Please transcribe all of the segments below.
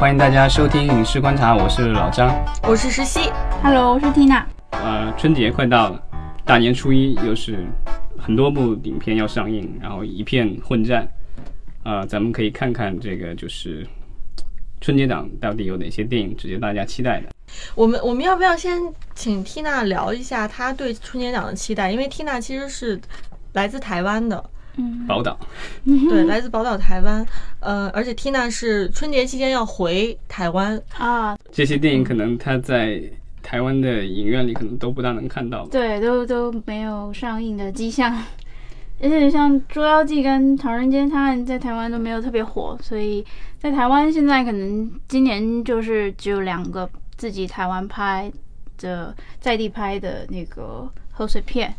欢迎大家收听《影视观察》，我是老张，我是石溪，Hello，我是 Tina。呃，春节快到了，大年初一又是很多部影片要上映，然后一片混战。啊，咱们可以看看这个，就是春节档到底有哪些电影值得大家期待的。我们我们要不要先请 Tina 聊一下她对春节档的期待？因为 Tina 其实是来自台湾的，嗯，宝岛，对，来自宝岛台湾。呃，而且 Tina 是春节期间要回台湾啊。这些电影可能他在台湾的影院里可能都不大能看到，对，都都没有上映的迹象。而且像《捉妖记》跟《唐人街探案》在台湾都没有特别火，所以在台湾现在可能今年就是只有两个自己台湾拍的在地拍的那个贺岁片，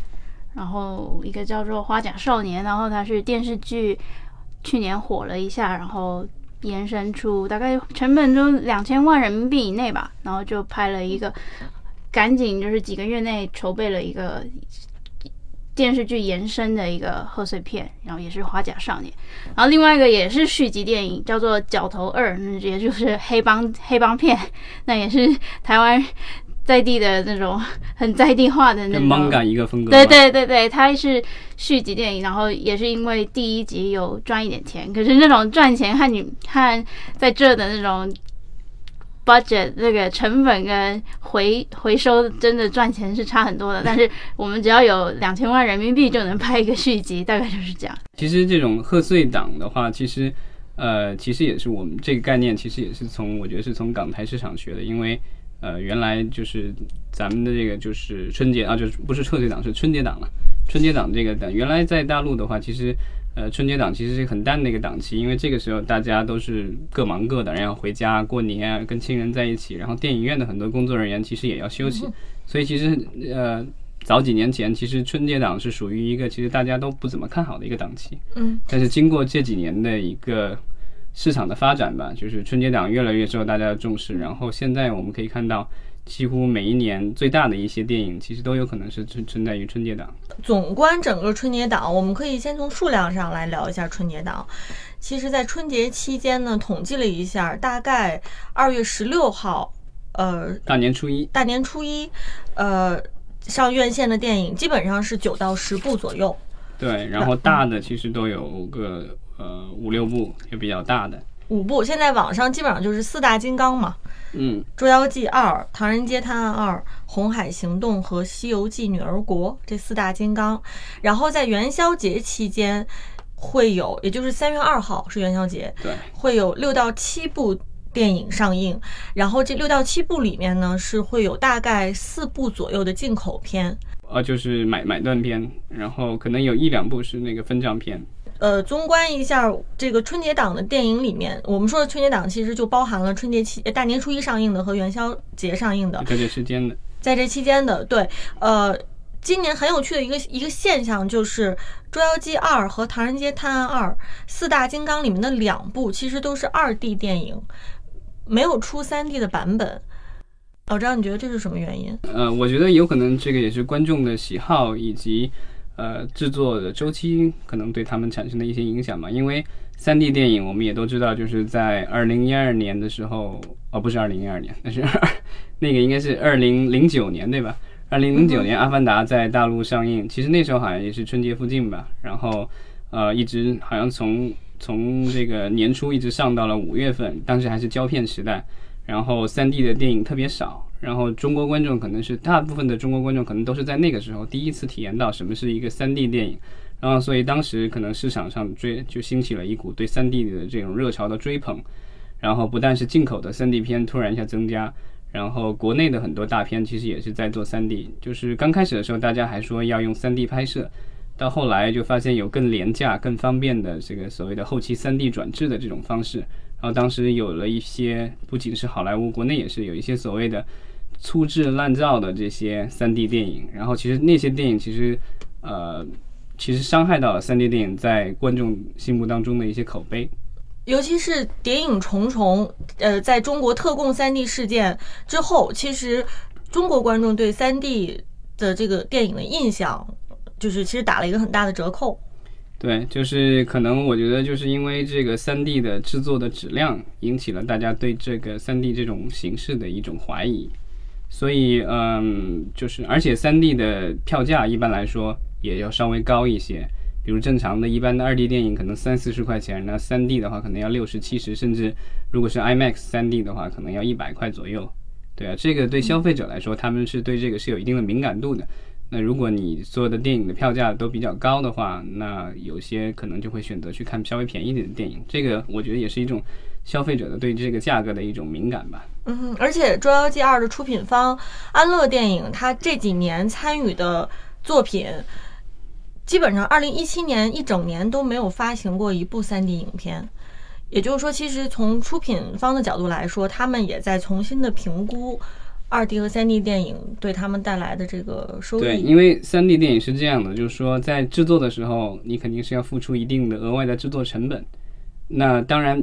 然后一个叫做《花甲少年》，然后它是电视剧，去年火了一下，然后延伸出大概成本就两千万人民币以内吧，然后就拍了一个，赶紧就是几个月内筹备了一个。电视剧延伸的一个贺岁片，然后也是《花甲少年》，然后另外一个也是续集电影，叫做《角头二》，也就是黑帮黑帮片，那也是台湾在地的那种很在地化的那种。manga 一个风格。对对对对，它是续集电影，然后也是因为第一集有赚一点钱，可是那种赚钱和你和在这的那种。budget 那个成本跟回回收真的赚钱是差很多的，但是我们只要有两千万人民币就能拍一个续集，大概就是这样。其实这种贺岁档的话，其实呃，其实也是我们这个概念，其实也是从我觉得是从港台市场学的，因为呃，原来就是咱们的这个就是春节啊，就是不是春节档，是春节档了。春节档这个档，原来在大陆的话，其实。呃，春节档其实是很淡的一个档期，因为这个时候大家都是各忙各的，然后回家过年啊，跟亲人在一起。然后电影院的很多工作人员其实也要休息，所以其实呃，早几年前其实春节档是属于一个其实大家都不怎么看好的一个档期。嗯。但是经过这几年的一个市场的发展吧，就是春节档越来越受大家的重视，然后现在我们可以看到。几乎每一年最大的一些电影，其实都有可能是存存在于春节档。总观整个春节档，我们可以先从数量上来聊一下春节档。其实，在春节期间呢，统计了一下，大概二月十六号，呃，大年初一，大年初一，呃，上院线的电影基本上是九到十部左右。对，然后大的其实都有个呃五六部，也比较大的。五部，现在网上基本上就是四大金刚嘛。嗯，《捉妖记二》《唐人街探案二》《红海行动》和《西游记女儿国》这四大金刚，然后在元宵节期间会有，也就是三月二号是元宵节，对，会有六到七部电影上映，然后这六到七部里面呢是会有大概四部左右的进口片，呃，就是买买断片，然后可能有一两部是那个分账片。呃，纵观一下这个春节档的电影里面，我们说的春节档其实就包含了春节期、大年初一上映的和元宵节上映的，在这期间的，在这期间的，对，呃，今年很有趣的一个一个现象就是《捉妖记二》和《唐人街探案二》四大金刚里面的两部其实都是二 D 电影，没有出三 D 的版本。老张，你觉得这是什么原因？呃，我觉得有可能这个也是观众的喜好以及。呃，制作的周期可能对他们产生的一些影响嘛，因为三 D 电影我们也都知道，就是在二零一二年的时候，哦，不是二零一二年，那是那个应该是二零零九年对吧？二零零九年《阿凡达》在大陆上映，其实那时候好像也是春节附近吧，然后呃，一直好像从从这个年初一直上到了五月份，当时还是胶片时代，然后三 D 的电影特别少。然后中国观众可能是大部分的中国观众可能都是在那个时候第一次体验到什么是一个 3D 电影，然后所以当时可能市场上追就兴起了一股对 3D 的这种热潮的追捧，然后不但是进口的 3D 片突然一下增加，然后国内的很多大片其实也是在做 3D，就是刚开始的时候大家还说要用 3D 拍摄，到后来就发现有更廉价、更方便的这个所谓的后期 3D 转制的这种方式，然后当时有了一些不仅是好莱坞，国内也是有一些所谓的。粗制滥造的这些三 D 电影，然后其实那些电影其实，呃，其实伤害到了三 D 电影在观众心目当中的一些口碑。尤其是谍影重重，呃，在中国特供三 D 事件之后，其实中国观众对三 D 的这个电影的印象，就是其实打了一个很大的折扣。对，就是可能我觉得就是因为这个三 D 的制作的质量，引起了大家对这个三 D 这种形式的一种怀疑，所以嗯，就是而且三 D 的票价一般来说也要稍微高一些，比如正常的一般的二 D 电影可能三四十块钱，那三 D 的话可能要六十七十，甚至如果是 IMAX 三 D 的话，可能要一百块左右。对啊，这个对消费者来说，他们是对这个是有一定的敏感度的。那如果你所有的电影的票价都比较高的话，那有些可能就会选择去看稍微便宜点的电影。这个我觉得也是一种消费者的对这个价格的一种敏感吧。嗯，而且《捉妖记二》的出品方安乐电影，它这几年参与的作品，基本上二零一七年一整年都没有发行过一部三 D 影片。也就是说，其实从出品方的角度来说，他们也在重新的评估。二 D 和三 D 电影对他们带来的这个收益，对，因为三 D 电影是这样的，就是说在制作的时候，你肯定是要付出一定的额外的制作成本。那当然，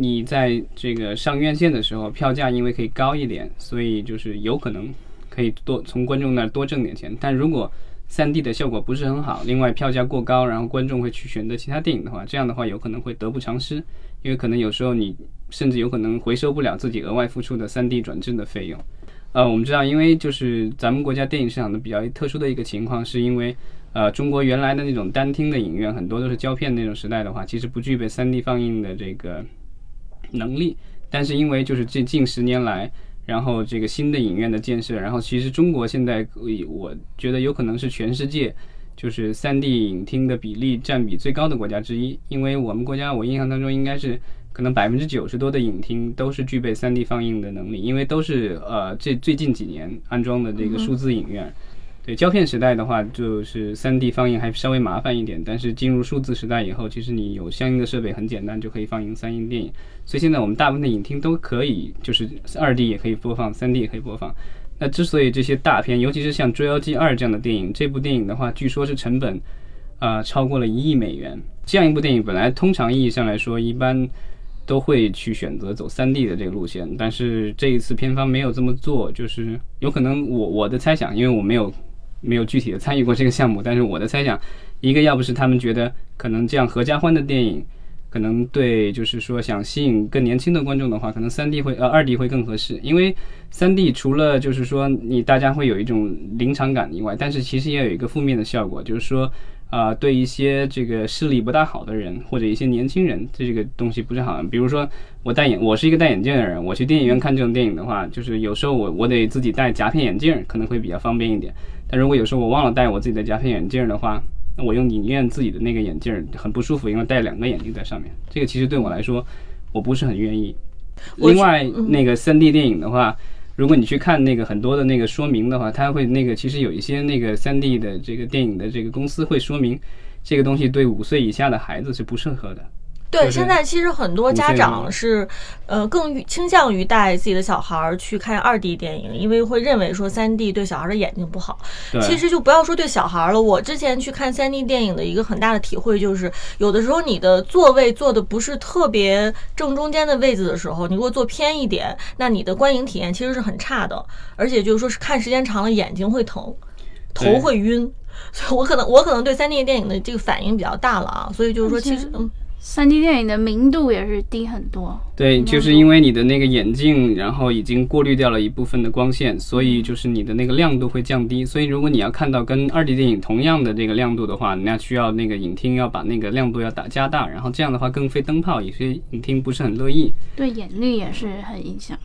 你在这个上院线的时候，票价因为可以高一点，所以就是有可能可以多从观众那儿多挣点钱。但如果三 D 的效果不是很好，另外票价过高，然后观众会去选择其他电影的话，这样的话有可能会得不偿失，因为可能有时候你甚至有可能回收不了自己额外付出的三 D 转制的费用。呃，我们知道，因为就是咱们国家电影市场的比较特殊的一个情况，是因为呃，中国原来的那种单厅的影院很多都是胶片那种时代的话，其实不具备 3D 放映的这个能力。但是因为就是这近十年来，然后这个新的影院的建设，然后其实中国现在我觉得有可能是全世界就是 3D 影厅的比例占比最高的国家之一，因为我们国家我印象当中应该是。可能百分之九十多的影厅都是具备 3D 放映的能力，因为都是呃这最近几年安装的这个数字影院。对胶片时代的话，就是 3D 放映还稍微麻烦一点，但是进入数字时代以后，其实你有相应的设备，很简单就可以放映三 D 电影。所以现在我们大部分的影厅都可以，就是二 D 也可以播放，3D 也可以播放。那之所以这些大片，尤其是像《捉妖记二》这样的电影，这部电影的话，据说是成本啊超过了一亿美元。这样一部电影本来通常意义上来说，一般。都会去选择走三 D 的这个路线，但是这一次片方没有这么做，就是有可能我我的猜想，因为我没有没有具体的参与过这个项目，但是我的猜想，一个要不是他们觉得可能这样合家欢的电影，可能对就是说想吸引更年轻的观众的话，可能三 D 会呃二 D 会更合适，因为三 D 除了就是说你大家会有一种临场感以外，但是其实也有一个负面的效果，就是说。啊，对一些这个视力不大好的人，或者一些年轻人，这个东西不是好。比如说，我戴眼，我是一个戴眼镜的人，我去电影院看这种电影的话，就是有时候我我得自己戴夹片眼镜，可能会比较方便一点。但如果有时候我忘了戴我自己的夹片眼镜的话，那我用影院自己的那个眼镜很不舒服，因为戴两个眼镜在上面，这个其实对我来说，我不是很愿意。另外，那个三 D 电影的话。如果你去看那个很多的那个说明的话，它会那个其实有一些那个三 D 的这个电影的这个公司会说明，这个东西对五岁以下的孩子是不适合的。对，现在其实很多家长是，呃，更倾向于带自己的小孩儿去看二 D 电影，因为会认为说三 D 对小孩的眼睛不好。其实就不要说对小孩了，我之前去看三 D 电影的一个很大的体会就是，有的时候你的座位坐的不是特别正中间的位置的时候，你如果坐偏一点，那你的观影体验其实是很差的，而且就是说是看时间长了眼睛会疼，头会晕。所以我可能我可能对三 D 电影的这个反应比较大了啊，所以就是说其实嗯。三 D 电影的明度也是低很多。对，就是因为你的那个眼镜，然后已经过滤掉了一部分的光线，所以就是你的那个亮度会降低。所以如果你要看到跟二 D 电影同样的这个亮度的话，那需要那个影厅要把那个亮度要打加大，然后这样的话更费灯泡，有些影厅不是很乐意。对眼力也是很影响。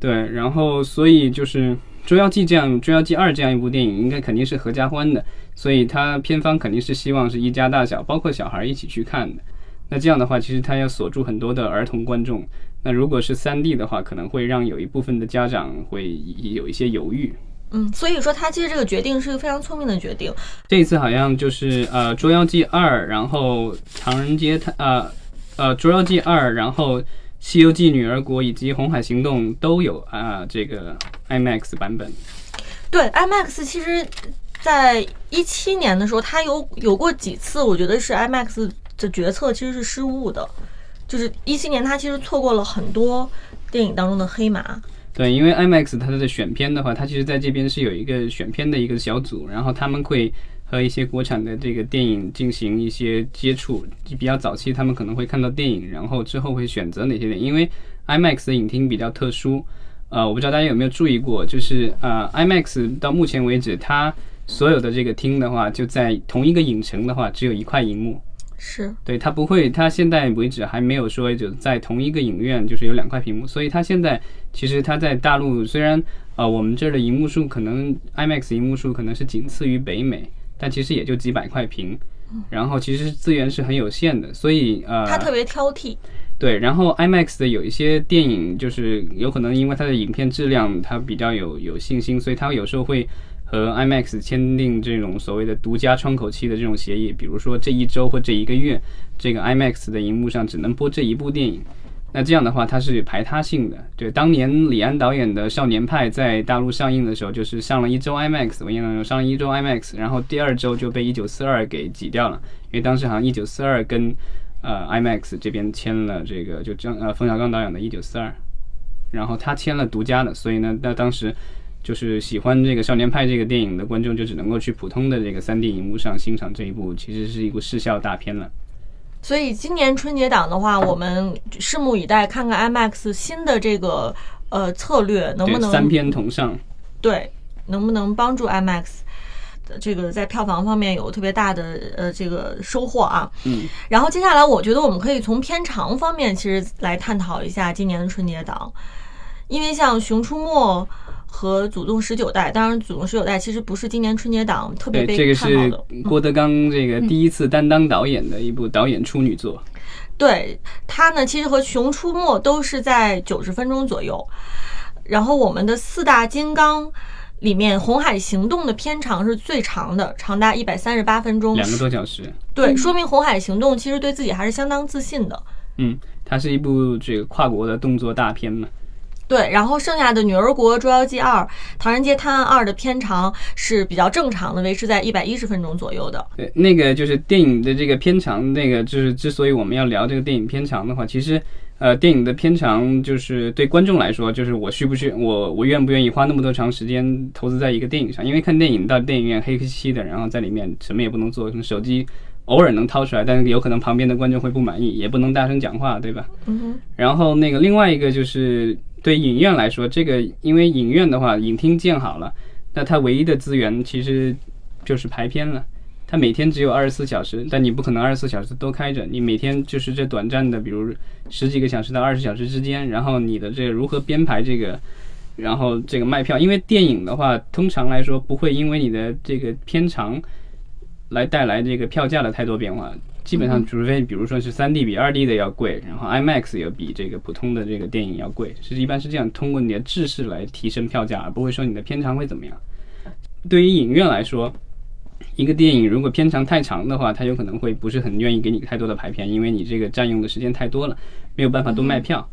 对，然后所以就是《捉妖记》这样，《捉妖记二》这样一部电影，应该肯定是合家欢的，所以它片方肯定是希望是一家大小，包括小孩一起去看的。那这样的话，其实它要锁住很多的儿童观众。那如果是三 D 的话，可能会让有一部分的家长会有一些犹豫。嗯，所以说他其实这个决定是一个非常聪明的决定。这一次好像就是呃《捉妖记二》，然后《唐人街探》呃呃《捉妖记二》，然后《西游记女儿国》以及《红海行动》都有啊这个 IMAX 版本。对，IMAX 其实在一七年的时候，它有有过几次，我觉得是 IMAX。这决策其实是失误的，就是一七年他其实错过了很多电影当中的黑马。对，因为 IMAX 它的选片的话，它其实在这边是有一个选片的一个小组，然后他们会和一些国产的这个电影进行一些接触，比较早期他们可能会看到电影，然后之后会选择哪些电影，因为 IMAX 的影厅比较特殊，呃，我不知道大家有没有注意过，就是呃 IMAX 到目前为止，它所有的这个厅的话，就在同一个影城的话，只有一块荧幕。是对，它不会，它现在为止还没有说就在同一个影院就是有两块屏幕，所以它现在其实它在大陆虽然呃我们这儿的荧幕数可能 IMAX 荧幕数可能是仅次于北美，但其实也就几百块屏，然后其实资源是很有限的，所以呃他特别挑剔，对，然后 IMAX 的有一些电影就是有可能因为它的影片质量它比较有有信心，所以它有时候会。和 IMAX 签订这种所谓的独家窗口期的这种协议，比如说这一周或这一个月，这个 IMAX 的荧幕上只能播这一部电影。那这样的话，它是排他性的。对，当年李安导演的《少年派》在大陆上映的时候，就是上了一周 IMAX，我印象中上了一周 IMAX，然后第二周就被《一九四二》给挤掉了，因为当时好像《一九四二》跟呃 IMAX 这边签了这个，就张呃冯小刚导演的《一九四二》，然后他签了独家的，所以呢，那当时。就是喜欢这个《少年派》这个电影的观众，就只能够去普通的这个三 D 荧幕上欣赏这一部，其实是一部视效大片了。所以今年春节档的话，我们拭目以待，看看 IMAX 新的这个呃策略能不能三片同上。对，能不能帮助 IMAX 这个在票房方面有特别大的呃这个收获啊？嗯。然后接下来，我觉得我们可以从片长方面其实来探讨一下今年的春节档，因为像《熊出没》。和《祖宗十九代》，当然，《祖宗十九代》其实不是今年春节档特别被看好的。郭德纲这个第一次担当导演的一部导演处女作。对他呢，其实和《熊出没》都是在九十分钟左右。然后我们的四大金刚里面，《红海行动》的片长是最长的，长达一百三十八分钟，两个多小时。对，说明《红海行动》其实对自己还是相当自信的。嗯，它是一部这个跨国的动作大片嘛。对，然后剩下的《女儿国》《捉妖记二》《唐人街探案二》的片长是比较正常的，维持在一百一十分钟左右的。对，那个就是电影的这个片长，那个就是之所以我们要聊这个电影片长的话，其实，呃，电影的片长就是对观众来说，就是我需不需我我愿不愿意花那么多长时间投资在一个电影上？因为看电影到电影院黑漆漆的，然后在里面什么也不能做，手机偶尔能掏出来，但是有可能旁边的观众会不满意，也不能大声讲话，对吧？嗯哼。然后那个另外一个就是。对影院来说，这个因为影院的话，影厅建好了，那它唯一的资源其实就是排片了。它每天只有二十四小时，但你不可能二十四小时都开着，你每天就是这短暂的，比如十几个小时到二十小时之间，然后你的这个如何编排这个，然后这个卖票，因为电影的话，通常来说不会因为你的这个片长来带来这个票价的太多变化。基本上，除非比如说是三 D 比二 D 的要贵，然后 IMAX 也比这个普通的这个电影要贵，是一般是这样，通过你的制式来提升票价，而不会说你的片长会怎么样。对于影院来说，一个电影如果片长太长的话，它有可能会不是很愿意给你太多的排片，因为你这个占用的时间太多了，没有办法多卖票。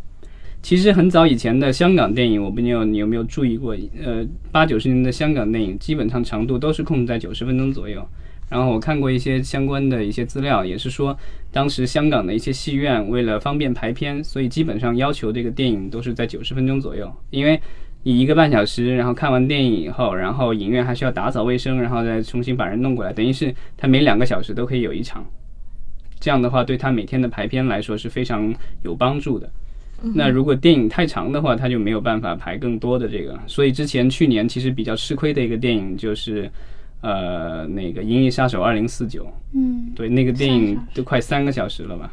其实很早以前的香港电影，我不知道你有没有注意过，呃，八九十年的香港电影基本上长度都是控制在九十分钟左右。然后我看过一些相关的一些资料，也是说，当时香港的一些戏院为了方便排片，所以基本上要求这个电影都是在九十分钟左右。因为你一个半小时，然后看完电影以后，然后影院还需要打扫卫生，然后再重新把人弄过来，等于是他每两个小时都可以有一场。这样的话，对他每天的排片来说是非常有帮助的。那如果电影太长的话，他就没有办法排更多的这个。所以之前去年其实比较吃亏的一个电影就是。呃，那个《银翼杀手二零四九》，嗯，对，那个电影都快三个小时了吧？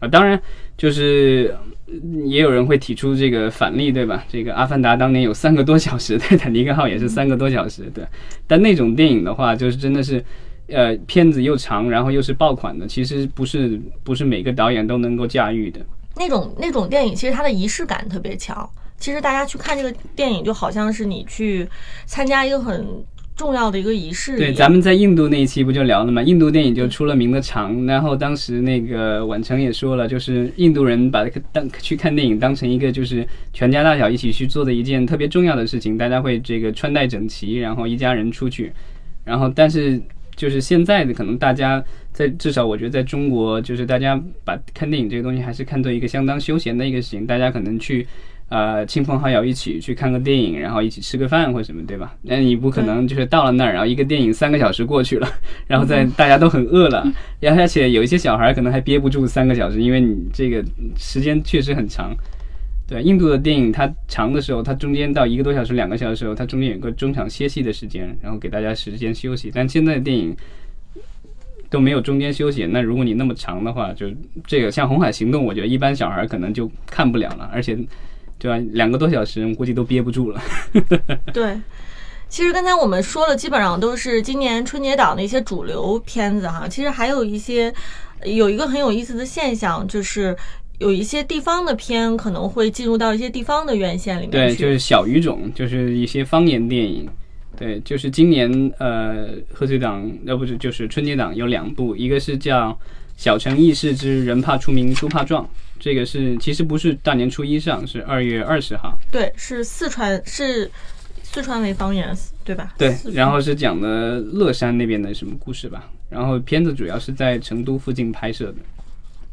啊，当然，就是也有人会提出这个反例，对吧？这个《阿凡达》当年有三个多小时，《泰坦尼克号》也是三个多小时，对。但那种电影的话，就是真的是，呃，片子又长，然后又是爆款的，其实不是不是每个导演都能够驾驭的。那种那种电影，其实它的仪式感特别强。其实大家去看这个电影，就好像是你去参加一个很。重要的一个仪式。对，咱们在印度那一期不就聊了吗？印度电影就出了名的长，然后当时那个宛城也说了，就是印度人把当去看电影当成一个就是全家大小一起去做的一件特别重要的事情，大家会这个穿戴整齐，然后一家人出去。然后，但是就是现在的可能大家在至少我觉得在中国，就是大家把看电影这个东西还是看作一个相当休闲的一个事情，大家可能去。呃亲朋好友一起去看个电影，然后一起吃个饭或什么，对吧？那你不可能就是到了那儿，然后一个电影三个小时过去了，然后再大家都很饿了，然后而且有一些小孩可能还憋不住三个小时，因为你这个时间确实很长。对，印度的电影它长的时候，它中间到一个多小时、两个小时的时候，它中间有个中场歇息的时间，然后给大家时间休息。但现在的电影都没有中间休息，那如果你那么长的话，就这个像《红海行动》，我觉得一般小孩可能就看不了了，而且对吧，两个多小时我估计都憋不住了。对，其实刚才我们说了，基本上都是今年春节档的一些主流片子哈。其实还有一些有一个很有意思的现象，就是有一些地方的片可能会进入到一些地方的院线里面对，就是小语种，就是一些方言电影。对，就是今年呃贺岁档呃不是就是春节档有两部，一个是叫《小城轶事之人怕出名猪怕壮》，这个是其实不是大年初一上，是二月二十号。对，是四川是四川为方言对吧？对然后是讲的乐山那边的什么故事吧。然后片子主要是在成都附近拍摄的。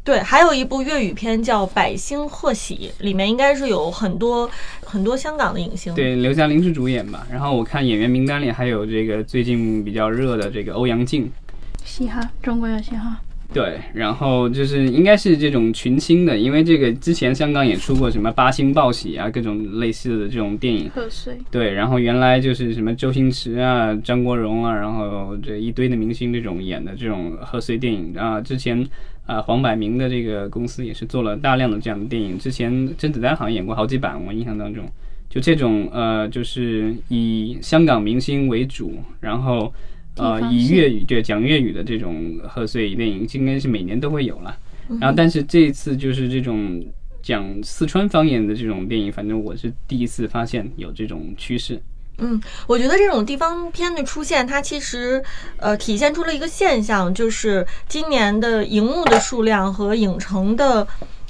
对，还有一部粤语片叫《百星贺喜》，里面应该是有很多很多香港的影星。对，刘嘉玲是主演吧。然后我看演员名单里还有这个最近比较热的这个欧阳靖。嘻哈，中国有嘻哈，对，然后就是应该是这种群星的，因为这个之前香港也出过什么八星报喜啊，各种类似的这种电影。贺岁，对，然后原来就是什么周星驰啊、张国荣啊，然后这一堆的明星这种演的这种贺岁电影。啊，之前啊黄百鸣的这个公司也是做了大量的这样的电影，之前甄子丹好像演过好几版，我印象当中，就这种呃就是以香港明星为主，然后呃以粤语对讲粤语的这种贺岁电影，应该是每年都会有了。然后但是这一次就是这种。讲四川方言的这种电影，反正我是第一次发现有这种趋势。嗯，我觉得这种地方片的出现，它其实呃体现出了一个现象，就是今年的荧幕的数量和影城的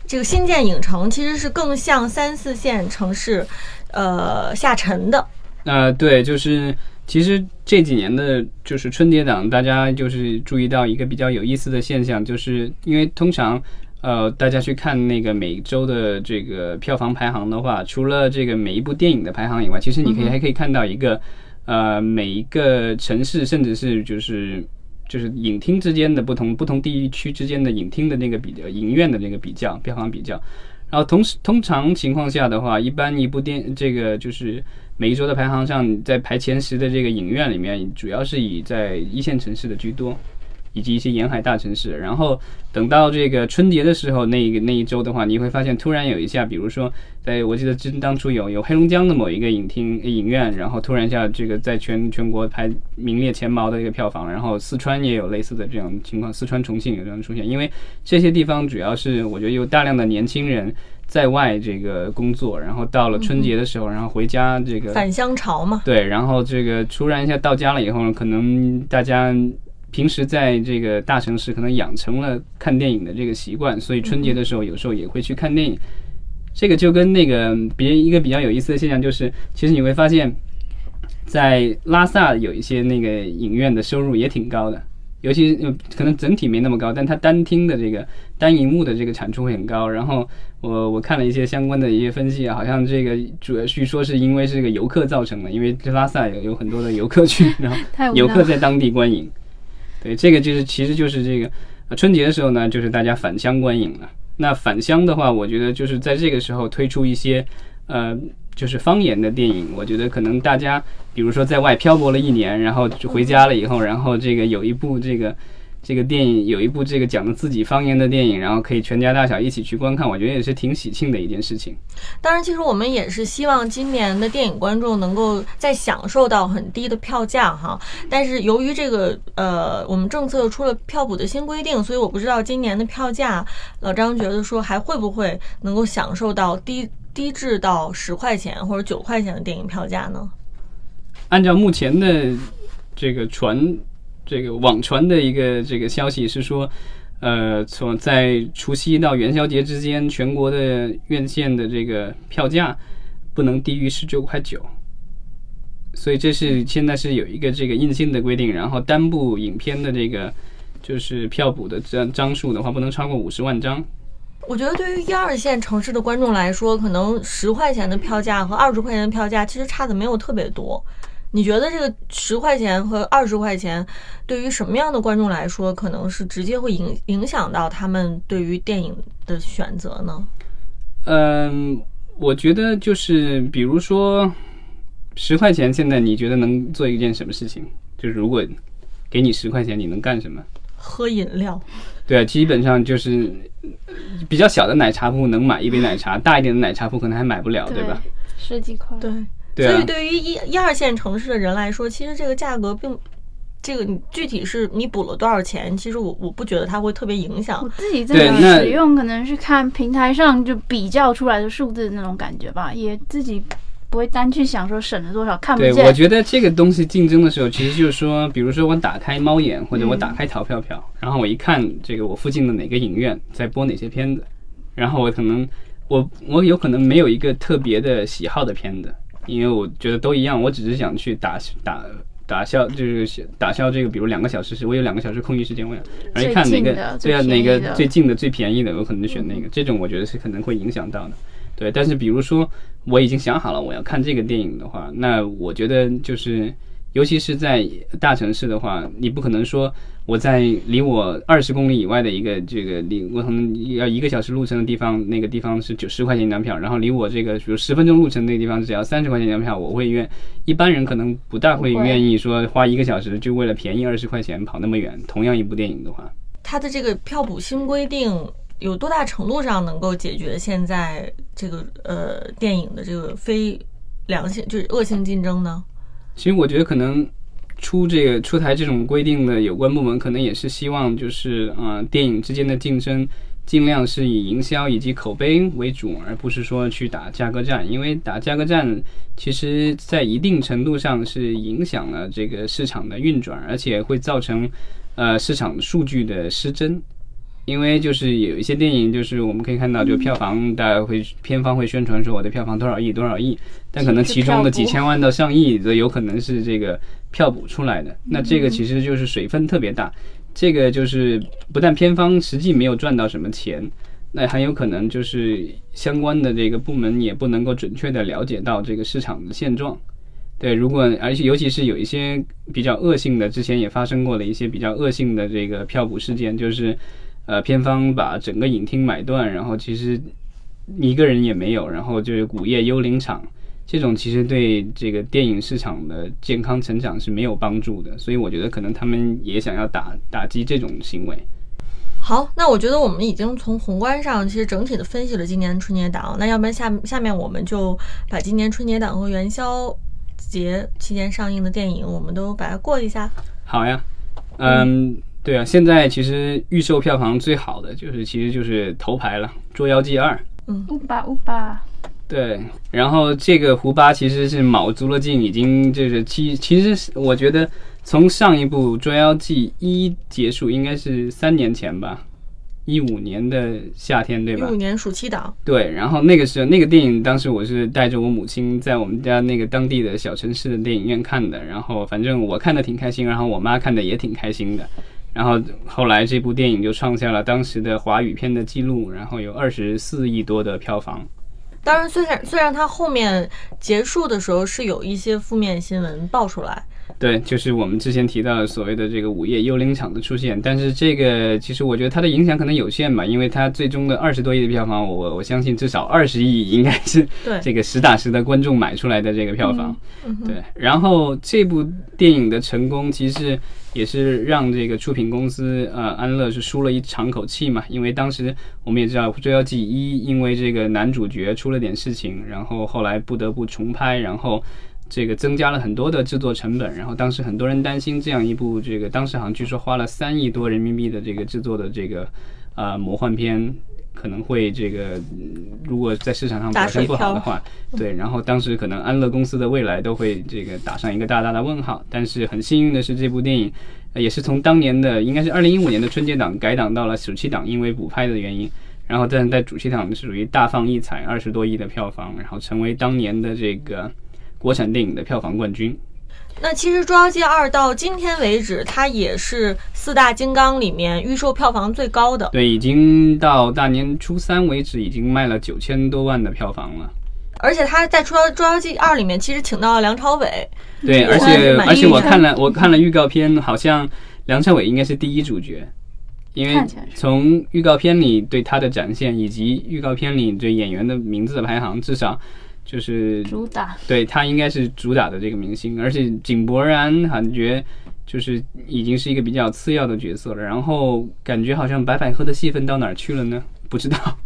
这个新建影城，其实是更向三四线城市呃下沉的。呃，对，就是其实这几年的，就是春节档，大家就是注意到一个比较有意思的现象，就是因为通常。呃，大家去看那个每周的这个票房排行的话，除了这个每一部电影的排行以外，其实你可以还可以看到一个，呃，每一个城市甚至是就是就是影厅之间的不同不同地区之间的影厅的那个比较，影院的那个比较票房比较。然后同时通常情况下的话，一般一部电这个就是每一周的排行上，在排前十的这个影院里面，主要是以在一线城市的居多。以及一些沿海大城市，然后等到这个春节的时候，那个那一周的话，你会发现突然有一下，比如说，在我记得之当初有有黑龙江的某一个影厅影院，然后突然一下这个在全全国排名列前茅的一个票房，然后四川也有类似的这种情况，四川重庆有这样出现，因为这些地方主要是我觉得有大量的年轻人在外这个工作，然后到了春节的时候，然后回家这个返乡潮嘛，对，然后这个突然一下到家了以后呢，可能大家平时在这个大城市可能养成了看电影的这个习惯，所以春节的时候有时候也会去看电影。这个就跟那个别一个比较有意思的现象就是，其实你会发现，在拉萨有一些那个影院的收入也挺高的，尤其呃可能整体没那么高，但它单厅的这个单荧幕的这个产出会很高。然后我我看了一些相关的一些分析啊，好像这个主要据说是因为是这个游客造成的，因为这拉萨有有很多的游客去，然后游客在当地观影。对，这个就是其实就是这个呃春节的时候呢，就是大家返乡观影了。那返乡的话，我觉得就是在这个时候推出一些呃就是方言的电影，我觉得可能大家比如说在外漂泊了一年，然后就回家了以后，然后这个有一部这个。这个电影有一部这个讲的自己方言的电影，然后可以全家大小一起去观看，我觉得也是挺喜庆的一件事情。当然，其实我们也是希望今年的电影观众能够再享受到很低的票价哈。但是由于这个呃，我们政策出了票补的新规定，所以我不知道今年的票价，老张觉得说还会不会能够享受到低低至到十块钱或者九块钱的电影票价呢？按照目前的这个传这个网传的一个这个消息是说，呃，从在除夕到元宵节之间，全国的院线的这个票价不能低于十九块九。所以这是现在是有一个这个硬性的规定，然后单部影片的这个就是票补的张张数的话，不能超过五十万张。我觉得对于一二线城市的观众来说，可能十块钱的票价和二十块钱的票价其实差的没有特别多。你觉得这个十块钱和二十块钱，对于什么样的观众来说，可能是直接会影影响到他们对于电影的选择呢？嗯，我觉得就是比如说十块钱，现在你觉得能做一件什么事情？就是如果给你十块钱，你能干什么？喝饮料。对啊，基本上就是比较小的奶茶铺能买一杯奶茶，大一点的奶茶铺可能还买不了，对吧？十几块。对。对啊所以，对于一一二线城市的人来说，其实这个价格并，这个你具体是你补了多少钱，其实我我不觉得它会特别影响我。自己在使用，可能是看平台上就比较出来的数字那种感觉吧，也自己不会单去想说省了多少，看不见对，我觉得这个东西竞争的时候，其实就是说，比如说我打开猫眼或者我打开淘票票，然后我一看这个我附近的哪个影院在播哪些片子，然后我可能我我有可能没有一个特别的喜好的片子，因为我觉得都一样，我只是想去打打。打消就是打消这个，比如两个小时时，我有两个小时空余时间，我想，然后一看哪个对啊，哪个最近的最便宜的，我可能就选那个。这种我觉得是可能会影响到的。对，但是比如说我已经想好了我要看这个电影的话，那我觉得就是，尤其是在大城市的话，你不可能说我在离我二十公里以外的一个这个离我可能要一个小时路程的地方，那个地方是九十块钱一张票，然后离我这个比如十分钟路程那个地方只要三十块钱一张票，我会愿一般人可能不大会愿意说花一个小时就为了便宜二十块钱跑那么远，同样一部电影的话。它的这个票补新规定有多大程度上能够解决现在这个呃电影的这个非良性就是恶性竞争呢？其实我觉得可能出这个出台这种规定的有关部门，可能也是希望就是呃电影之间的竞争尽量是以营销以及口碑为主，而不是说去打价格战。因为打价格战，其实在一定程度上是影响了这个市场的运转，而且会造成呃市场数据的失真。因为就是有一些电影，就是我们可以看到，就票房大家会片方会宣传说我的票房多少亿多少亿，但可能其中的几千万到上亿的有可能是这个票补出来的。那这个其实就是水分特别大，这个就是不但片方实际没有赚到什么钱，那很有可能就是相关的这个部门也不能够准确的了解到这个市场的现状。对，如果而且尤其是有一些比较恶性的，之前也发生过的一些比较恶性的这个票补事件，就是呃片方把整个影厅买断，然后其实一个人也没有，然后就是午夜幽灵场，这种其实对这个电影市场的健康成长是没有帮助的，所以我觉得可能他们也想要打打击这种行为。好，那我觉得我们已经从宏观上其实整体的分析了今年春节档，那要不然下下面我们就把今年春节档和元宵节期间上映的电影，我们都把它过一下。好呀，嗯，对啊，现在其实预售票房最好的就是其实就是头牌了，《捉妖记二》。嗯乌巴乌巴，对，然后这个胡巴其实是卯足了劲，已经就是其其实是我觉得从上一部《捉妖记一》结束，应该是三年前吧，一五年的夏天，对吧一五？年暑期档，对，然后那个时候那个电影，当时我是带着我母亲在我们家那个当地的小城市的电影院看的，然后反正我看的挺开心，然后我妈看的也挺开心的。然后后来这部电影就创下了当时的华语片的记录，然后有二十四亿多的票房。当然虽然虽然它后面结束的时候是有一些负面新闻爆出来，对，就是我们之前提到的所谓的这个午夜幽灵场的出现，但是这个其实我觉得它的影响可能有限吧，因为它最终的二十多亿的票房，我我相信至少二十亿应该是对这个实打实的观众买出来的这个票房。对，然后这部电影的成功，其实也是让这个出品公司呃安乐是舒了一长口气嘛，因为当时我们也知道《捉妖记一》因为这个男主角出了点事情，然后后来不得不重拍，然后这个增加了很多的制作成本，然后当时很多人担心这样一部这个当时好像据说花了三亿多人民币的这个制作的这个呃魔幻片。可能会这个，嗯如果在市场上表现不好的话，对，然后当时可能安乐公司的未来都会这个打上一个大大的问号。但是很幸运的是，这部电影呃也是从当年的应该是二零一五年的春节档改档到了暑期档，因为补拍的原因，然后但是在暑期档是属于大放异彩，二十多亿的票房，然后成为当年的这个国产电影的票房冠军。那其实《捉妖记二》到今天为止，它也是四大金刚里面预售票房最高的。对，已经到大年初三为止，已经卖了九千多万的票房了。而且他在《捉妖捉妖记二》里面，其实请到了梁朝伟。对，嗯而且而且我看了我看了预告片，好像梁朝伟应该是第一主角，因为从预告片里对他的展现，以及预告片里对演员的名字的排行，至少就是主打对他应该是主打的这个明星，而且井柏然感觉就是已经是一个比较次要的角色了，然后感觉好像白百合的戏份到哪儿去了呢？不知道。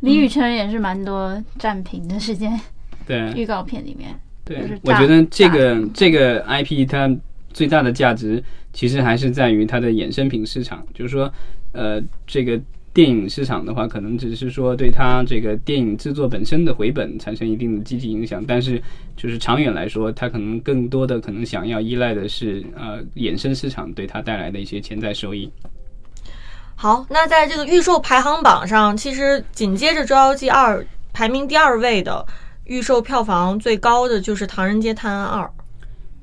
李宇春也是蛮多占屏的时间，对，预告片里面。对就是，我觉得这个这个 IP 它最大的价值其实还是在于它的衍生品市场，就是说，呃，这个电影市场的话，可能只是说对它这个电影制作本身的回本产生一定的积极影响，但是就是长远来说，它可能更多的可能想要依赖的是呃衍生市场对它带来的一些潜在收益。好，那在这个预售排行榜上，其实紧接着《捉妖记二》排名第二位的预售票房最高的就是《唐人街探案二》。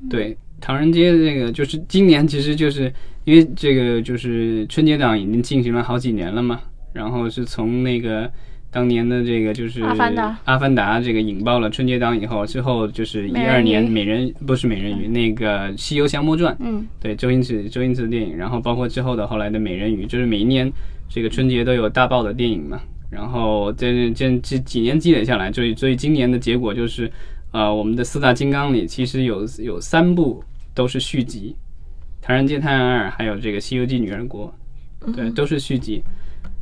对，唐人街这个就是今年，其实就是因为这个就是春节档已经进行了好几年了嘛，然后是从那个当年的这个就是阿凡达。阿凡达这个引爆了春节档以后，之后就是一二年美人不是美人鱼那个《西游降魔传》，嗯，对周星驰周星驰的电影，然后包括之后的后来的美人鱼，就是每一年这个春节都有大爆的电影嘛。然后这这这几年积累下来，所以所以今年的结果就是，呃，我们的四大金刚里其实有有三部都是续集，《唐人街探案二》还有这个《西游记女儿国》，对，都是续集。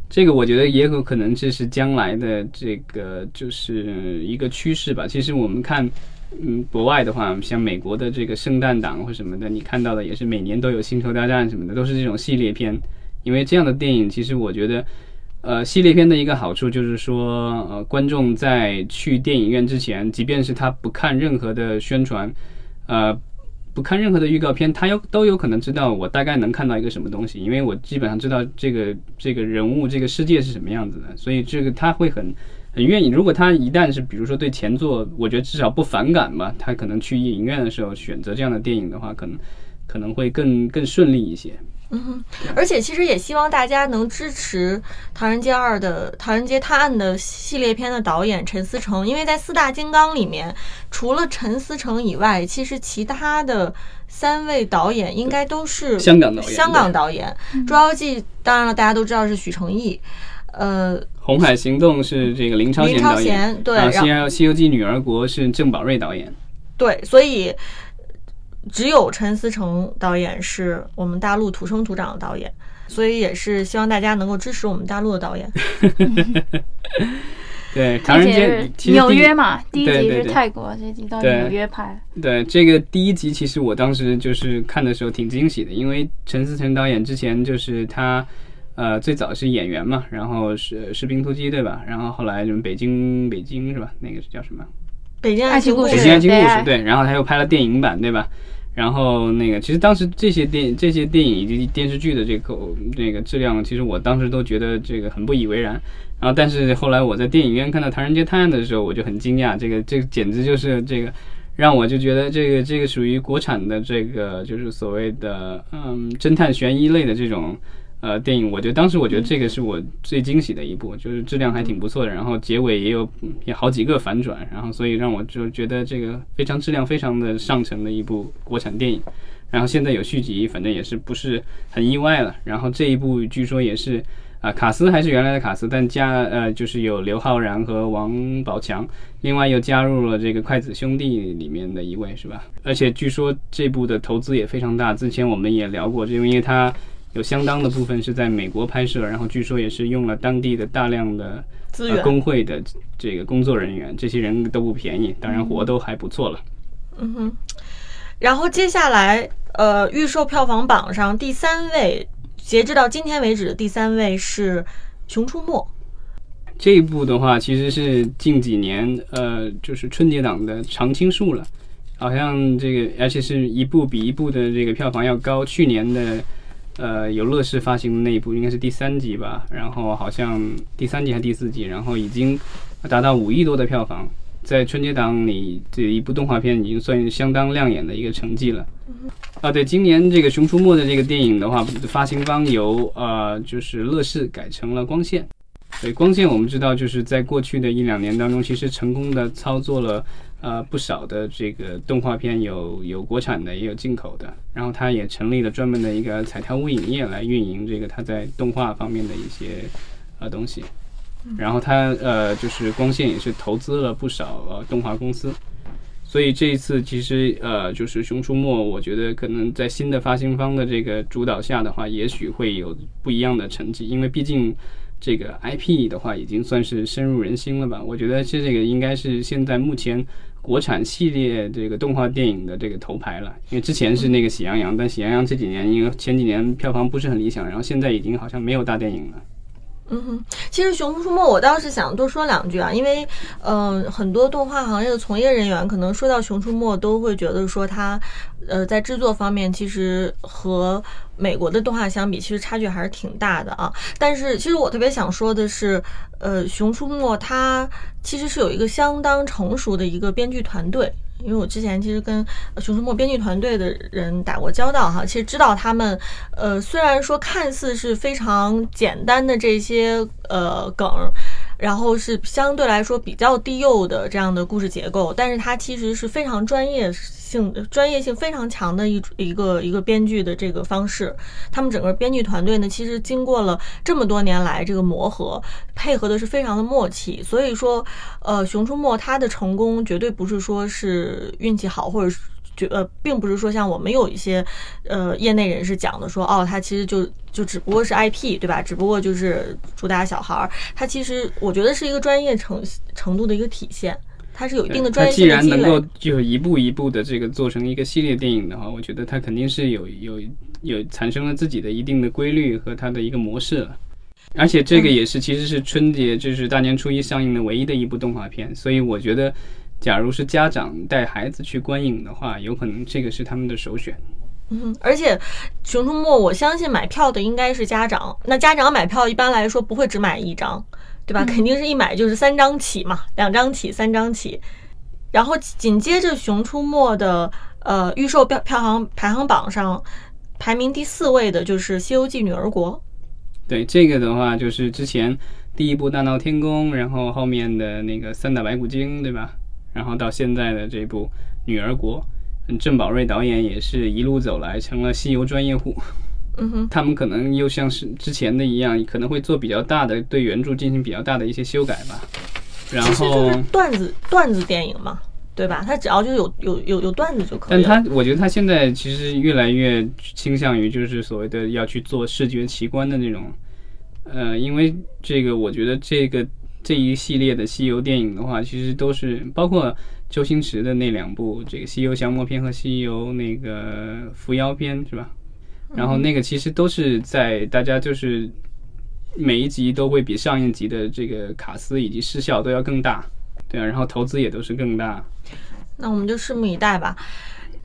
这个我觉得也有可能这是将来的这个就是一个趋势吧。其实我们看，嗯，国外的话，像美国的这个圣诞档或什么的，你看到的也是每年都有《星球大战》什么的，都是这种系列片。因为这样的电影，其实我觉得，呃，系列片的一个好处就是说，呃，观众在去电影院之前，即便是他不看任何的宣传，呃，不看任何的预告片，他有都有可能知道我大概能看到一个什么东西，因为我基本上知道这个这个人物这个世界是什么样子的，所以这个他会很很愿意。如果他一旦是比如说对前作，我觉得至少不反感吧，他可能去影院的时候选择这样的电影的话，可能可能会更更顺利一些。嗯哼而且其实也希望大家能支持《唐人街二》的《唐人街探案》的系列片的导演陈思诚，因为在四大金刚里面，除了陈思诚以外，其实其他的三位导演应该都是香港导演香港导演，《捉妖记》当然了，大家都知道是许成义，呃，红海行动是这个林超林超贤导演，贤对，然后然后西游西游记女儿国是郑宝瑞导演。对，所以只有陈思诚导演是我们大陆土生土长的导演，所以也是希望大家能够支持我们大陆的导演。对，唐而且人街是纽约嘛，第一集是对对对泰国，这集到纽约拍。对这个第一集，其实我当时就是看的时候挺惊喜的，因为陈思诚导演之前就是他，呃，最早是演员嘛，然后是《士兵突击》对吧？然后后来什么北京北京是吧？那个是叫什么？北京爱情故事北京爱情故事对，然后他又拍了电影版对吧？然后那个，其实当时这些电这些电影以及电视剧的这个那个质量，其实我当时都觉得这个很不以为然。然后，但是后来我在电影院看到《唐人街探案》的时候，我就很惊讶，这个这个简直就是这个，让我就觉得这个这个属于国产的这个就是所谓的嗯侦探悬疑类的这种呃电影。我觉得当时我觉得这个是我最惊喜的一部，就是质量还挺不错的，然后结尾也有嗯也好几个反转，然后所以让我就觉得这个非常质量非常的上乘的一部国产电影。然后现在有续集，反正也是不是很意外了。然后这一部据说也是啊、卡斯还是原来的卡斯，但加呃就是有刘昊然和王宝强，另外又加入了这个筷子兄弟里面的一位是吧？而且据说这部的投资也非常大，之前我们也聊过，就因为它有相当的部分是在美国拍摄，然后据说也是用了当地的大量的呃资源。工会的这个工作人员，这些人都不便宜，当然活都还不错了。嗯哼。然后接下来，呃，预售票房榜上第三位，截至到今天为止的第三位是《熊出没》。这一部的话，其实是近几年呃，就是春节档的常青树了。好像这个，而且是一部比一部的这个票房要高。去年的呃，由乐视发行的那一部应该是第三集吧，然后好像第三集还是第四集，然后已经达到五亿多的票房。在春节档里这一部动画片已经算是相当亮眼的一个成绩了。啊，对，今年这个《熊出没》的这个电影的话，发行方由呃就是乐视改成了光线。对，光线我们知道就是在过去的一两年当中，其实成功的操作了呃不少的这个动画片，有有国产的，也有进口的。然后它也成立了专门的一个彩条屋影业来运营这个它在动画方面的一些呃东西。然后它呃就是光线也是投资了不少呃动画公司。所以这一次其实呃就是《熊出没》，我觉得可能在新的发行方的这个主导下的话，也许会有不一样的成绩，因为毕竟这个 IP 的话已经算是深入人心了吧。我觉得这这个应该是现在目前国产系列这个动画电影的这个头牌了，因为之前是那个《喜羊羊》，但《喜羊羊》这几年因为前几年票房不是很理想，然后现在已经好像没有大电影了。嗯哼，其实《熊出没》我倒是想多说两句啊，因为，嗯，很多动画行业的从业人员可能说到《熊出没》都会觉得说它，呃，在制作方面其实和美国的动画相比，其实差距还是挺大的啊。但是，其实我特别想说的是，呃，《熊出没》它其实是有一个相当成熟的一个编剧团队。因为我之前其实跟《熊出没》编剧团队的人打过交道哈，其实知道他们，呃，虽然说看似是非常简单的这些呃梗。然后是相对来说比较低幼的这样的故事结构，但是它其实是非常专业性、专业性非常强的一一个一个编剧的这个方式。他们整个编剧团队呢，其实经过了这么多年来这个磨合，配合的是非常的默契。所以说，呃，《熊出没》它的成功绝对不是说是运气好，或者。就呃，并不是说像我们有一些呃业内人士讲的说，哦，它其实就就只不过是 IP 对吧？只不过就是主打小孩儿，它其实我觉得是一个专业程程度的一个体现，它是有一定的专业。既然能够就是一步一步的这个做成一个系列电影的话，我觉得它肯定是有有有产生了自己的一定的规律和它的一个模式了。而且这个也是其实是春节就是大年初一上映的唯一的一部动画片，所以我觉得。假如是家长带孩子去观影的话，有可能这个是他们的首选。嗯，而且《熊出没》，我相信买票的应该是家长。那家长买票一般来说不会只买一张，对吧？肯定是一买就是三张起嘛，两张起，三张起。然后紧接着《熊出没》的呃预售票票行排行榜上排名第四位的就是《西游记女儿国》。对这个的话，就是之前第一部《大闹天宫》，然后后面的那个《三打白骨精》，对吧？然后到现在的这部《女儿国》，郑宝瑞导演也是一路走来成了西游专业户。嗯哼，他们可能又像是之前的一样，可能会做比较大的对原著进行比较大的一些修改吧。然后段子段子电影嘛，对吧？他只要就有有有有段子就可以。但他我觉得他现在其实越来越倾向于就是所谓的要去做视觉奇观的那种。呃，因为这个，我觉得这个。这一系列的西游电影的话，其实都是包括周星驰的那两部，这个《西游降魔篇》和《西游那个伏妖篇》，是吧？然后那个其实都是在大家就是每一集都会比上一集的这个卡司以及视效都要更大，对啊，然后投资也都是更大。那我们就拭目以待吧。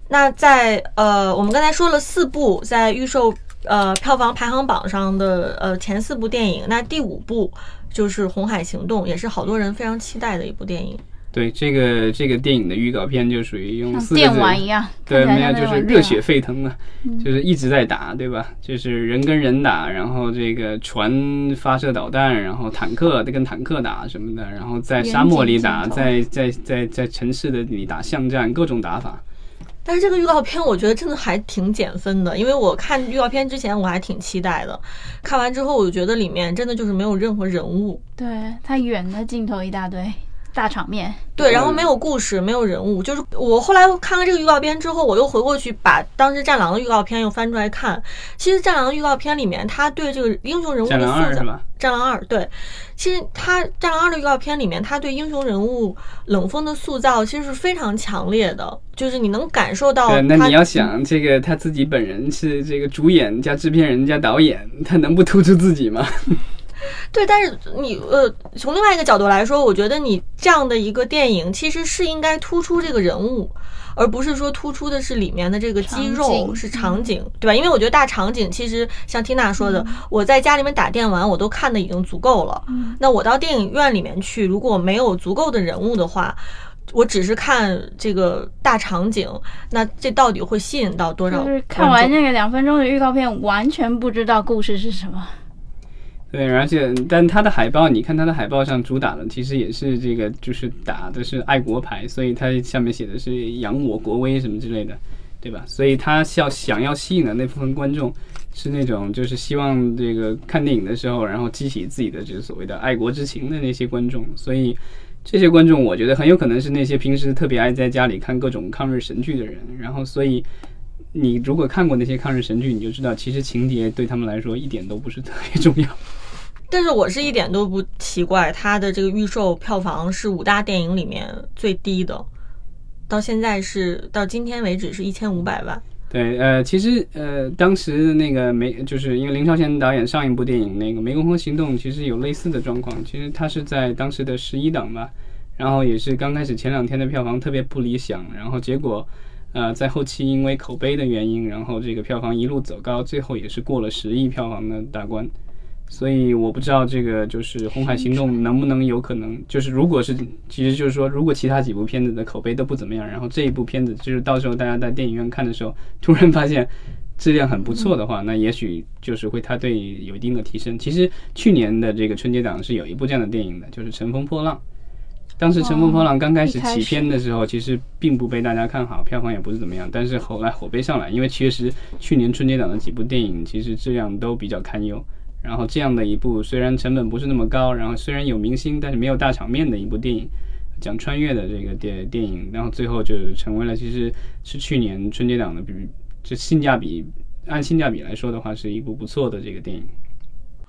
那在呃，我们刚才说了四部在预售呃票房排行榜上的呃前四部电影，那第五部。就是《红海行动》，也是好多人非常期待的一部电影。对，这个这个电影的预告片就属于用电玩一样，对，没有就是热血沸腾啊，就是一直在打，对吧？就是人跟人打，然后这个船发射导弹，然后坦克跟坦克打什么的，然后在沙漠里打，在在在在城市的里打巷战，各种打法。但是这个预告片我觉得真的还挺减分的，因为我看预告片之前我还挺期待的，看完之后我就觉得里面真的就是没有任何人物，对，他远的镜头一大堆。大场面对，然后没有故事，没有人物，就是我后来看了这个预告片之后，我又回过去把当时《战狼》的预告片又翻出来看。其实《战狼》的预告片里面，他对这个英雄人物的塑造，《战狼二》对，其实他《战狼二》的预告片里面，他对英雄人物冷锋的塑造其实是非常强烈的，就是你能感受到。那你要想这个他自己本人是这个主演加制片人加导演，他能不突出自己吗？对，但是你呃，从另外一个角度来说，我觉得你这样的一个电影，其实是应该突出这个人物，而不是说突出的是里面的这个肌肉场是场景，对吧？因为我觉得大场景其实像缇娜说的，我在家里面打电玩，我都看的已经足够了。那我到电影院里面去，如果没有足够的人物的话，我只是看这个大场景，那这到底会吸引到多少？就是看完那个两分钟的预告片，完全不知道故事是什么。对，而且但它的海报，你看它的海报上主打的其实也是这个，就是打的是爱国牌，所以它下面写的是扬我国威什么之类的，对吧？所以它要想要吸引的那部分观众是那种就是希望这个看电影的时候，然后激起自己的这个所谓的爱国之情的那些观众，所以这些观众我觉得很有可能是那些平时特别爱在家里看各种抗日神剧的人，然后所以。你如果看过那些抗日神剧，你就知道，其实情节对他们来说一点都不是特别重要。但是我是一点都不奇怪，它的这个预售票房是五大电影里面最低的，到现在是到今天为止是一千五百万。对，呃，其实呃，当时那个梅，就是因为林超贤导演上一部电影那个《湄公河行动》，其实有类似的状况。其实他是在当时的十一档吧，然后也是刚开始前两天的票房特别不理想，然后结果呃在后期因为口碑的原因，然后这个票房一路走高，最后也是过了十亿票房的大关。所以我不知道这个就是《红海行动》能不能有可能，就是如果是，其实就是说，如果其他几部片子的口碑都不怎么样，然后这一部片子就是到时候大家在电影院看的时候，突然发现质量很不错的话，那也许就是会它对有一定的提升。其实去年的这个春节档是有一部这样的电影的，就是《乘风破浪》。当时《乘风破浪》刚开始起片的时候，其实并不被大家看好，票房也不是怎么样。但是后来口碑上来，因为确实去年春节档的几部电影其实质量都比较堪忧。然后这样的一部虽然成本不是那么高，然后虽然有明星，但是没有大场面的一部电影，讲穿越的这个电电影，然后最后就成为了其实是去年春节档的，比就性价比按性价比来说的话，是一部不错的这个电影。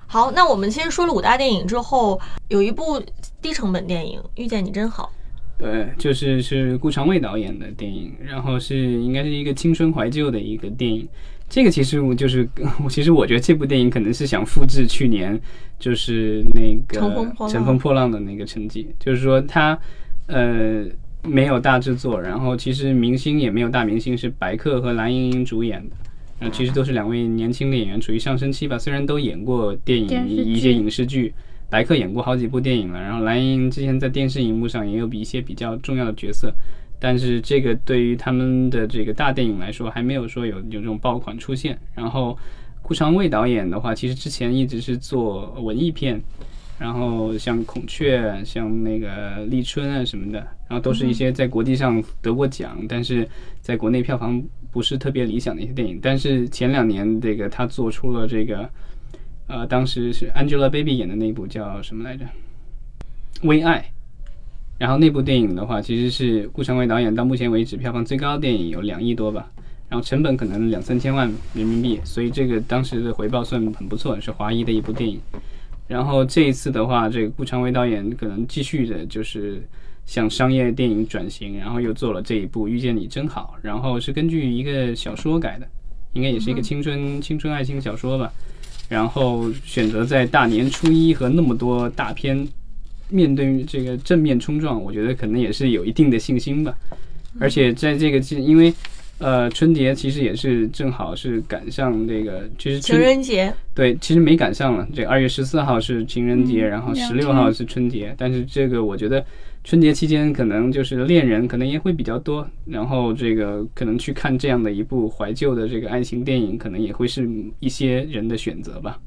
好，那我们先说了五大电影之后，有一部低成本电影《遇见你真好》。对，就是是顾长卫导演的电影，然后是应该是一个青春怀旧的一个电影。这个其实我就是 我，其实我觉得这部电影可能是想复制去年就是那个乘风破浪乘风破浪的那个成绩，就是说它呃没有大制作，然后其实明星也没有大明星，是白客和蓝盈莹主演的。然后其实都是两位年轻的演员，处于上升期吧。虽然都演过电影电一些影视剧，白客演过好几部电影了，然后蓝盈莹之前在电视荧幕上也有一些比较重要的角色，但是这个对于他们的这个大电影来说，还没有说有有这种爆款出现。然后顾长卫导演的话，其实之前一直是做文艺片，然后像孔雀、像那个立春啊什么的，然后都是一些在国际上得过奖，但是在国内票房不是特别理想的一些电影。但是前两年这个他做出了这个，呃，当时是 Angelababy 演的那部叫什么来着，《微爱》。然后那部电影的话，其实是顾长卫导演到目前为止票房最高的电影，有两亿多吧。然后成本可能两三千万人民币，所以这个当时的回报算很不错，是华谊的一部电影。然后这一次的话，这个顾长卫导演可能继续的就是向商业电影转型，然后又做了这一部《遇见你真好》，然后是根据一个小说改的，应该也是一个青春青春爱情小说吧。然后选择在大年初一和那么多大片面对于这个正面冲撞，我觉得可能也是有一定的信心吧。而且在这个季，因为呃春节其实也是正好是赶上这个，其实情人节，对，其实没赶上了。这二月十四号是情人节，嗯然后两十六号是春节。但是这个我觉得春节期间可能就是恋人可能也会比较多，然后这个可能去看这样的一部怀旧的这个爱情电影，可能也会是一些人的选择吧。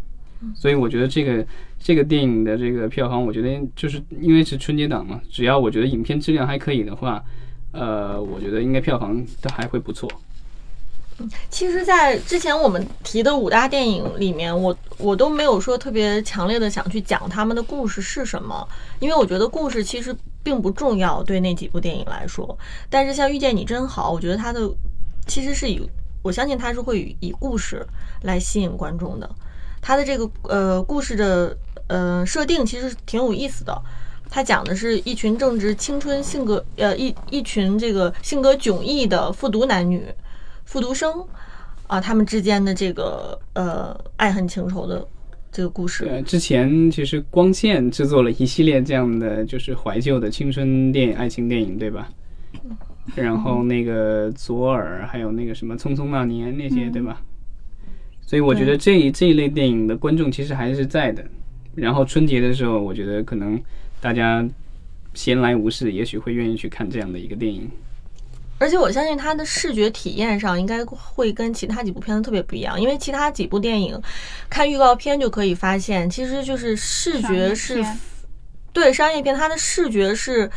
所以我觉得这个这个电影的这个票房，我觉得就是因为是春节档嘛，只要我觉得影片质量还可以的话，呃，我觉得应该票房都还会不错。其实，在之前我们提的五大电影里面，我我都没有说特别强烈的想去讲他们的故事是什么，因为我觉得故事其实并不重要，对那几部电影来说。但是像《遇见你真好》，我觉得它的其实是以我相信它是会以以故事来吸引观众的。它的这个呃故事的呃设定其实挺有意思的。它讲的是一群正值青春、性格呃一一群这个性格迥异的复读男女。复读生啊，他们之间的这个呃爱恨情仇的这个故事。呃，之前其实光线制作了一系列这样的就是怀旧的青春电影、爱情电影，对吧？然后那个左耳，还有那个什么《匆匆那年》那些，对吧？所以我觉得这一这一类电影的观众其实还是在的。然后春节的时候，我觉得可能大家闲来无事，也许会愿意去看这样的一个电影。而且我相信它的视觉体验上应该会跟其他几部片子特别不一样，因为其他几部电影看预告片就可以发现，其实就是视觉是，对商业片它的视觉是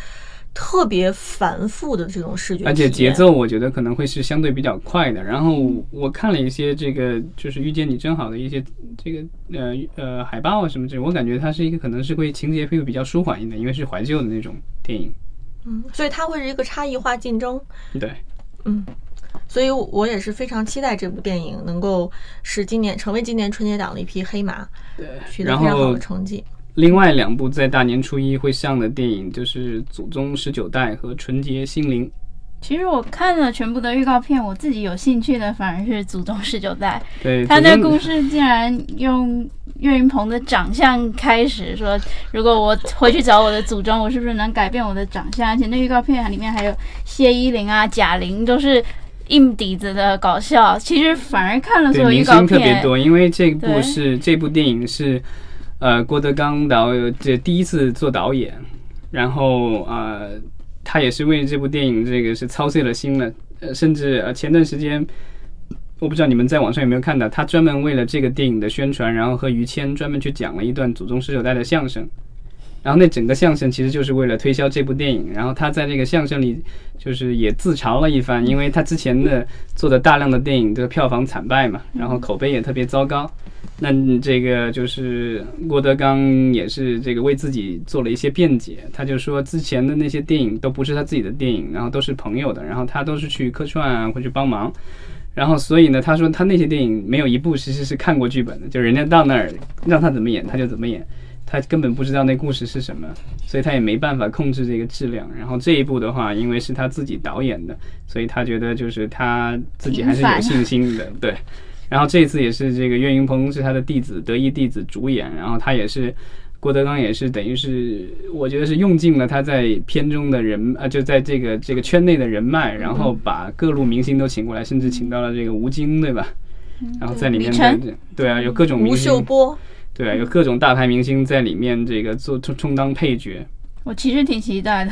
特别繁复的这种视觉，而且节奏我觉得可能会是相对比较快的。然后我看了一些这个就是遇见你真好的一些这个呃呃海报啊什么这，我感觉它是一个可能是会情节会比较舒缓一点，因为是怀旧的那种电影。嗯，所以它会是一个差异化竞争。对，嗯，所以我也是非常期待这部电影能够使今年成为今年春节档的一匹黑马，对，取得非常好的成绩。另外两部在大年初一会上的电影就是《祖宗十九代》和《纯洁心灵》。其实我看了全部的预告片，我自己有兴趣的反而是《祖宗十九代》。对，他那故事竟然用岳云鹏的长相开始说，如果我回去找我的祖宗，我是不是能改变我的长相？而且那预告片里面还有谢依霖啊、贾玲，都是硬底子的搞笑。其实反而看了所有预告片，特别多，因为这部是这部电影是呃郭德纲导这第一次做导演，然后呃。他也是为这部电影这个是操碎了心了，呃，甚至呃前段时间，我不知道你们在网上有没有看到，他专门为了这个电影的宣传，然后和于谦专门去讲了一段祖宗十九代的相声，然后那整个相声其实就是为了推销这部电影，然后他在这个相声里就是也自嘲了一番，因为他之前的做的大量的电影的票房惨败嘛，然后口碑也特别糟糕。那这个就是郭德纲也是这个为自己做了一些辩解，他就说之前的那些电影都不是他自己的电影，然后都是朋友的，然后他都是去客串啊，会去帮忙，然后所以呢，他说他那些电影没有一部其实是看过剧本的，就人家到那儿让他怎么演他就怎么演，他根本不知道那故事是什么，所以他也没办法控制这个质量。然后这一部的话，因为是他自己导演的，所以他觉得就是他自己还是有信心的，对。然后这一次也是这个岳云鹏是他的弟子，得意弟子主演。然后他也是郭德纲，也是等于是我觉得是用尽了他在片中的人啊，就在这个这个圈内的人脉，然后把各路明星都请过来，甚至请到了这个吴京，对吧？然后在里面对啊，有各种明星，对啊，有各种大牌明星在里面这个做充充当配角。我其实挺期待的。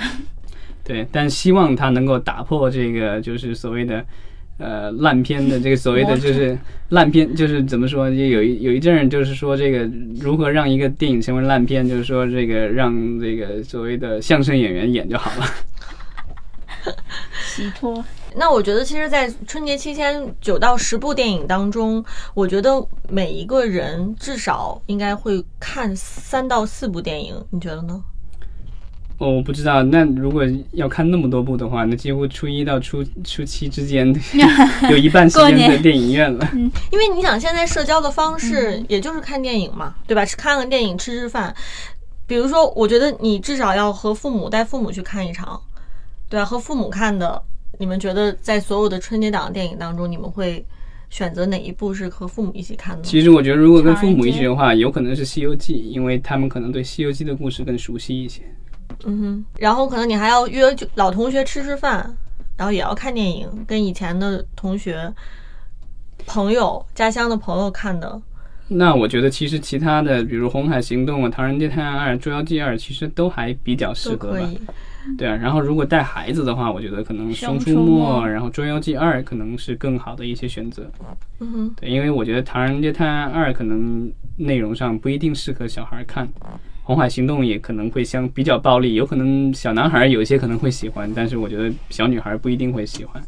对，但希望他能够打破这个就是所谓的。呃，烂片的这个所谓的就是烂片，就是怎么说？就有一有一阵儿，就是说这个如何让一个电影成为烂片，就是说这个让这个所谓的相声演员演就好了。洗脱。那我觉得，其实，在春节期间九到十部电影当中，我觉得每一个人至少应该会看三到四部电影，你觉得呢？哦，我不知道。那如果要看那么多部的话，那几乎初一到初初七之间 有一半时间在电影院了。嗯，因为你想，现在社交的方式也就是看电影嘛，对吧？是看个电影，吃吃饭。比如说，我觉得你至少要和父母带父母去看一场，对吧？和父母看的，你们觉得在所有的春节档电影当中，你们会选择哪一部是和父母一起看的？其实我觉得，如果跟父母一起的话，有可能是《西游记》，因为他们可能对《西游记》的故事更熟悉一些。嗯哼，然后可能你还要约老同学吃吃饭，然后也要看电影，跟以前的同学、朋友、家乡的朋友看的。那我觉得其实其他的，比如《红海行动》啊，《唐人街探案二》《捉妖记二》，其实都还比较适合吧。对啊，然后如果带孩子的话，我觉得可能《熊出没》然后《捉妖记二》可能是更好的一些选择。嗯哼，对，因为我觉得《唐人街探案二》可能内容上不一定适合小孩看。红海行动也可能会相比较暴力，有可能小男孩有一些可能会喜欢，但是我觉得小女孩不一定会喜欢。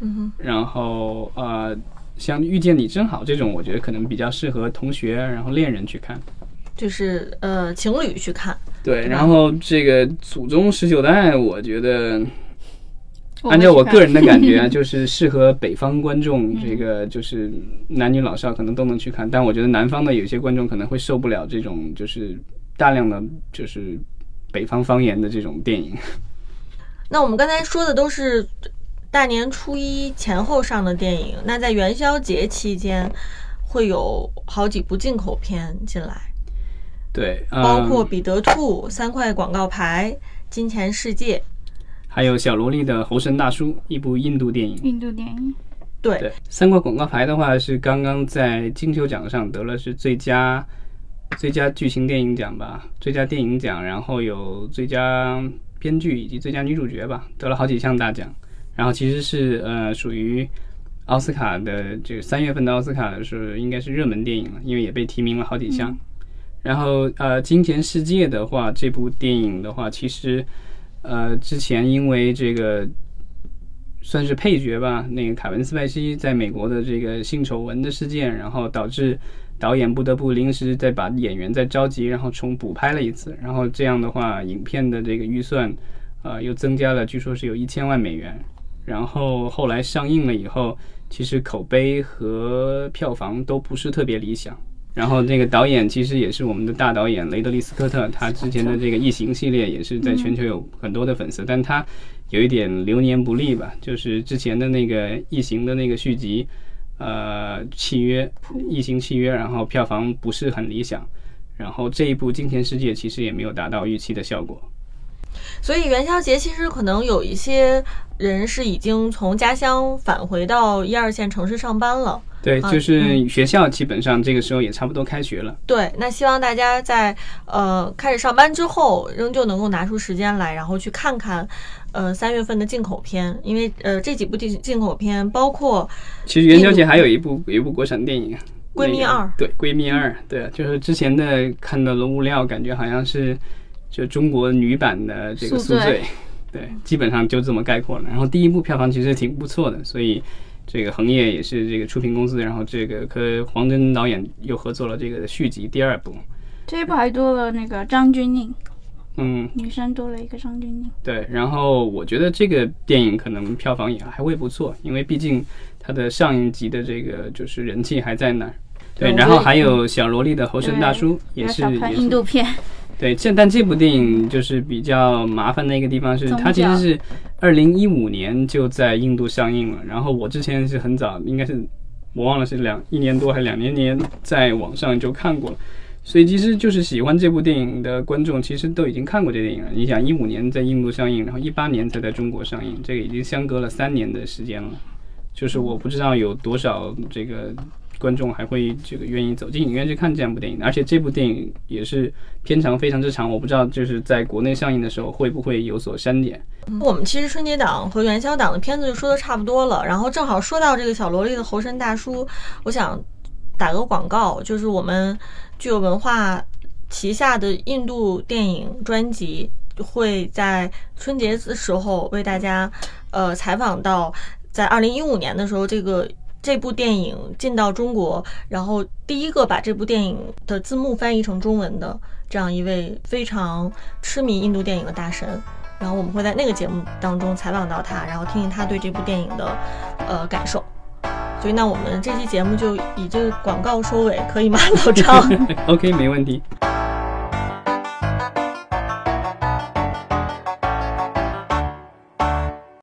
嗯哼。然后呃，像遇见你真好这种，我觉得可能比较适合同学然后恋人去看，就是呃情侣去看。对，然后这个祖宗十九代，我觉得按照我个人的感觉啊，就是适合北方观众，这个就是男女老少可能都能去看，但我觉得南方的有些观众可能会受不了这种就是。大量的就是北方方言的这种电影。那我们刚才说的都是大年初一前后上的电影。那在元宵节期间，会有好几部进口片进来，对，嗯包括《彼得兔》、三块广告牌、《金钱世界》。还有小萝莉的《猴神大叔》，一部印度电影。印度电影，对，对，三块广告牌的话是刚刚在金球奖上得了是最佳最佳剧情电影奖吧，最佳电影奖，然后有最佳编剧以及最佳女主角吧，得了好几项大奖。然后其实是呃属于奥斯卡的这个三月份的奥斯卡是应该是热门电影了，因为也被提名了好几项。然后呃，《金钱世界》的话，这部电影的话，其实呃之前因为这个算是配角吧。那个凯文·斯派西在美国的这个性丑闻的事件，然后导致导演不得不临时再把演员再召集，然后重补拍了一次。然后这样的话，影片的这个预算，呃，又增加了，据说是有一千万美元。然后后来上映了以后，其实口碑和票房都不是特别理想。然后这个导演其实也是我们的大导演雷德利·斯科特，他之前的这个《异形》系列也是在全球有很多的粉丝，但他有一点流年不利吧，就是之前的那个《异形》的那个续集，呃，契约《异形》契约，然后票房不是很理想，然后这一部《金钱世界》其实也没有达到预期的效果。所以元宵节其实可能有一些人是已经从家乡返回到一二线城市上班了。对，啊就是学校基本上这个时候也差不多开学了。对，那希望大家在呃开始上班之后，仍旧能够拿出时间来，然后去看看呃三月份的进口片，因为呃这几部进进口片包括其实元宵节还有一部有一部国产电影，闺蜜二对，闺蜜二，对，就是之前的看到的物料，感觉好像是就中国女版的这个宿醉，对，基本上就这么概括了。然后第一部票房其实挺不错的，所以这个恒业也是这个出品公司，然后这个和黄真导演又合作了这个续集第二部，这一部还多了那个张钧甯，嗯，女生多了一个张钧甯。对，然后我觉得这个电影可能票房也还会不错，因为毕竟它的上一集的这个就是人气还在那儿。对，然后还有小萝莉的猴神大叔也是印度片，对，这但这部电影就是比较麻烦的一个地方是，它其实是二零一五年就在印度上映了，然后我之前是很早，应该是我忘了是两一年多还是两年年，在网上就看过了。所以其实就是喜欢这部电影的观众，其实都已经看过这电影了。你想，一五年在印度上映，然后一八年才在中国上映，这个已经相隔了三年的时间了。就是我不知道有多少这个观众还会这个愿意走进影院去看这样部电影，而且这部电影也是片长非常之长，我不知道就是在国内上映的时候会不会有所删减。我们其实春节档和元宵档的片子就说的差不多了，然后正好说到这个小萝莉的猴神大叔，我想打个广告，就是我们具有文化旗下的印度电影专辑会在春节的时候为大家呃采访到，在二零一五年的时候，这个这部电影进到中国，然后第一个把这部电影的字幕翻译成中文的这样一位非常痴迷印度电影的大神。然后我们会在那个节目当中采访到他，然后听听他对这部电影的呃感受。所以，那我们这期节目就以这个广告收尾，可以吗，老张？OK，没问题。「